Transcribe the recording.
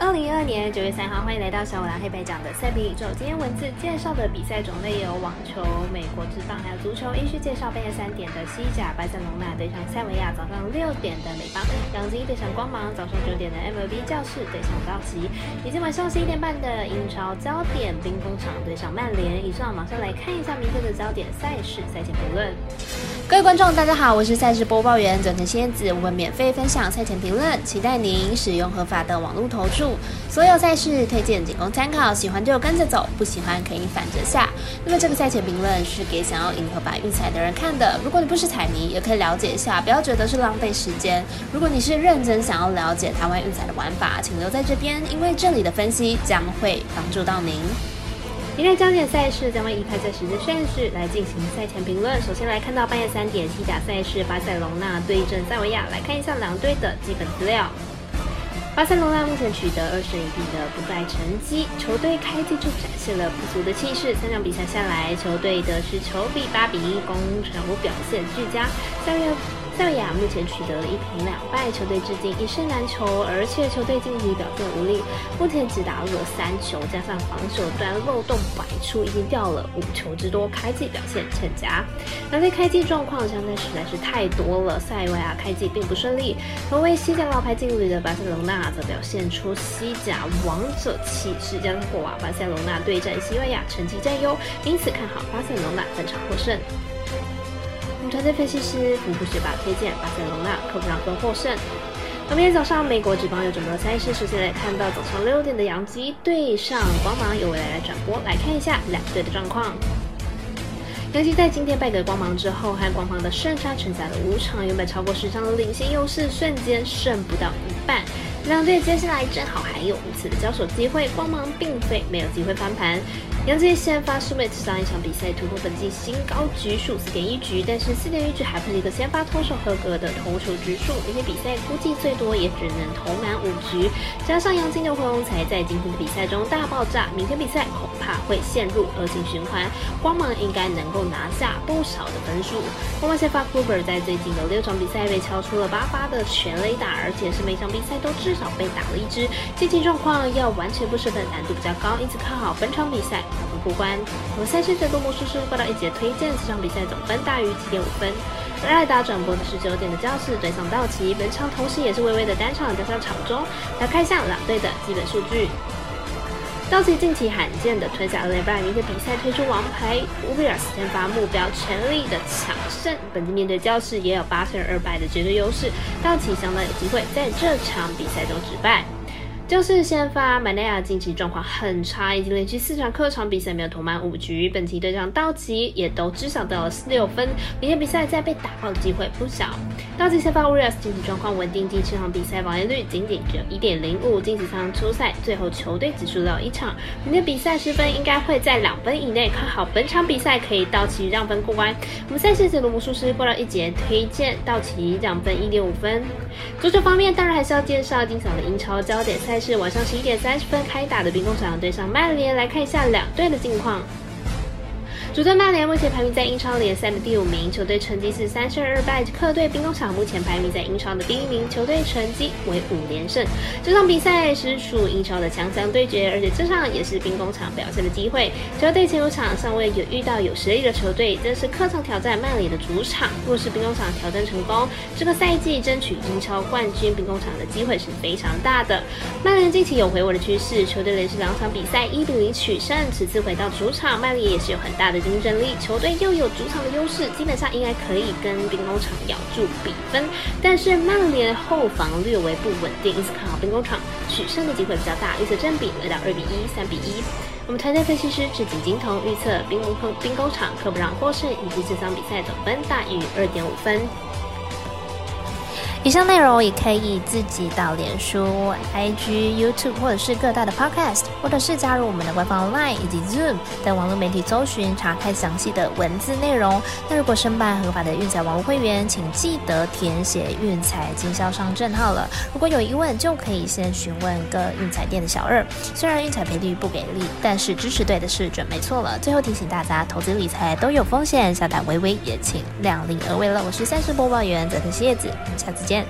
二零二二年九月三号，欢迎来到小五郎黑白讲的赛比宇宙。今天文字介绍的比赛种类有网球、美国之棒，还有足球。依序介绍半夜三点的西甲，巴塞隆纳对上塞维亚；早上六点的美邦，杨基对上光芒；早上九点的 MLB 教室对上道奇，以及晚上十一点半的英超焦点兵工厂对上曼联。以上马上来看一下明天的焦点赛事赛前评论。各位观众，大家好，我是赛事播报员整成仙子，我们免费分享赛前评论，期待您使用合法的网络投注。所有赛事推荐仅供参考，喜欢就跟着走，不喜欢可以反着下。那么这个赛前评论是给想要赢合法运彩的人看的，如果你不是彩迷，也可以了解一下，不要觉得是浪费时间。如果你是认真想要了解台湾运彩的玩法，请留在这边，因为这里的分析将会帮助到您。今天焦点赛事将会依开赛时间顺序来进行赛前评论。首先来看到半夜三点西甲赛事，巴塞隆纳对阵塞维亚。来看一下两队的基本资料。巴塞罗那目前取得二胜一平的不败成绩，球队开季就展现了不俗的气势。三场比赛下来，球队的是球比八比一，攻守表现俱佳。下面。塞维亚目前取得了一平两败，球队至今一胜难求，而且球队近期表现无力，目前只打入了三球，加上防守端漏洞百出，已经掉了五球之多，开季表现欠佳。那在开季状况相对实在是太多了，塞维亚开季并不顺利。同为西甲老牌劲旅的巴塞罗那则表现出西甲王者气势，加上过瓦巴塞罗那对战西班牙成绩占优，因此看好巴塞罗那本场获胜。团队分析师福布学霸推荐巴塞罗那客场分获胜。明天早上美国职棒有准备赛事，首先来看到早上六点的洋基对上光芒，由未来来转播，来看一下两队的状况。洋基在今天败给光芒之后，和光芒的胜差承载了五场，原本超过十场的领先优势瞬间剩不到一半。两队接下来正好还有五次的交手机会，光芒并非没有机会翻盘。杨基先发苏美茨上一场比赛突破本季新高局数四点一局，但是四点一局还不是一个先发投手合格的投球局数，明天比赛估计最多也只能投满五局。加上杨金的回龙才在今天的比赛中大爆炸，明天比赛恐怕会陷入恶性循环。光芒应该能够拿下不少的分数。光芒先发 Cooper 在最近的六场比赛被敲出了八发的全垒打，而且是每场比赛都至至少被打了一支，近期状况要完全不失分难度比较高，因此看好本场比赛。过关。我们赛事的多魔术师报道一节推荐，这场比赛总分大于七点五分。而爱达转播的是九点的教室对上道奇，本场同时也是微微的单场加上场中。来看一下两队的基本数据。道奇近期罕见的吞下二连败，明天比赛推出王牌乌比尔斯先发，目标全力的抢胜。本季面对教室也有八胜二败的绝对优势，道奇相当有机会在这场比赛中止败。就是先发马内亚近期状况很差，已经连续四场客场比赛没有投满五局。本期对上道奇也都至少得了十六分，明天比赛再被打爆的机会不小。道奇先发乌瑞斯近期状况稳定，近七场比赛防御率仅仅只有一点零五，近几场出赛最后球队只输了一场。明天比赛失分应该会在两分以内，看好本场比赛可以道奇让分过关。我们赛事解读魔术师过了一节推荐道奇让分一点五分。足球方面当然还是要介绍精彩的英超焦点赛。是晚上十一点三十分开打的兵工厂队上曼联，来看一下两队的近况。主队曼联目前排名在英超联赛的第五名，球队成绩是三胜二败。客队兵工厂目前排名在英超的第一名，球队成绩为五连胜。这场比赛实属英超的强强对决，而且这场也是兵工厂表现的机会。球队前五场尚未有遇到有实力的球队，这是客场挑战曼联的主场。若是兵工厂挑战成功，这个赛季争取英超冠军，兵工厂的机会是非常大的。曼联近期有回稳的趋势，球队连续两场比赛一比零取胜，此次回到主场，曼联也是有很大的。竞争力，球队又有主场的优势，基本上应该可以跟兵工厂咬住比分。但是曼联后防略为不稳定，因此看好兵工厂取胜的机会比较大，预测占比来到二比一、三比一。我们团队分析师智景金童预测兵工兵工厂客不让获胜，以及这场比赛总分大于二点五分。以上内容也可以自己到脸书、IG、YouTube 或者是各大的 Podcast，或者是加入我们的官方 Line 以及 Zoom 等网络媒体搜寻查看详细的文字内容。那如果申办合法的运彩网络会员，请记得填写运彩经销商证号了。如果有疑问，就可以先询问各运彩店的小二。虽然运彩赔率不给力，但是支持对的是准没错了。最后提醒大家，投资理财都有风险，下胆微微也请量力而为了。我是三十播报员泽特叶子，我们下次。见。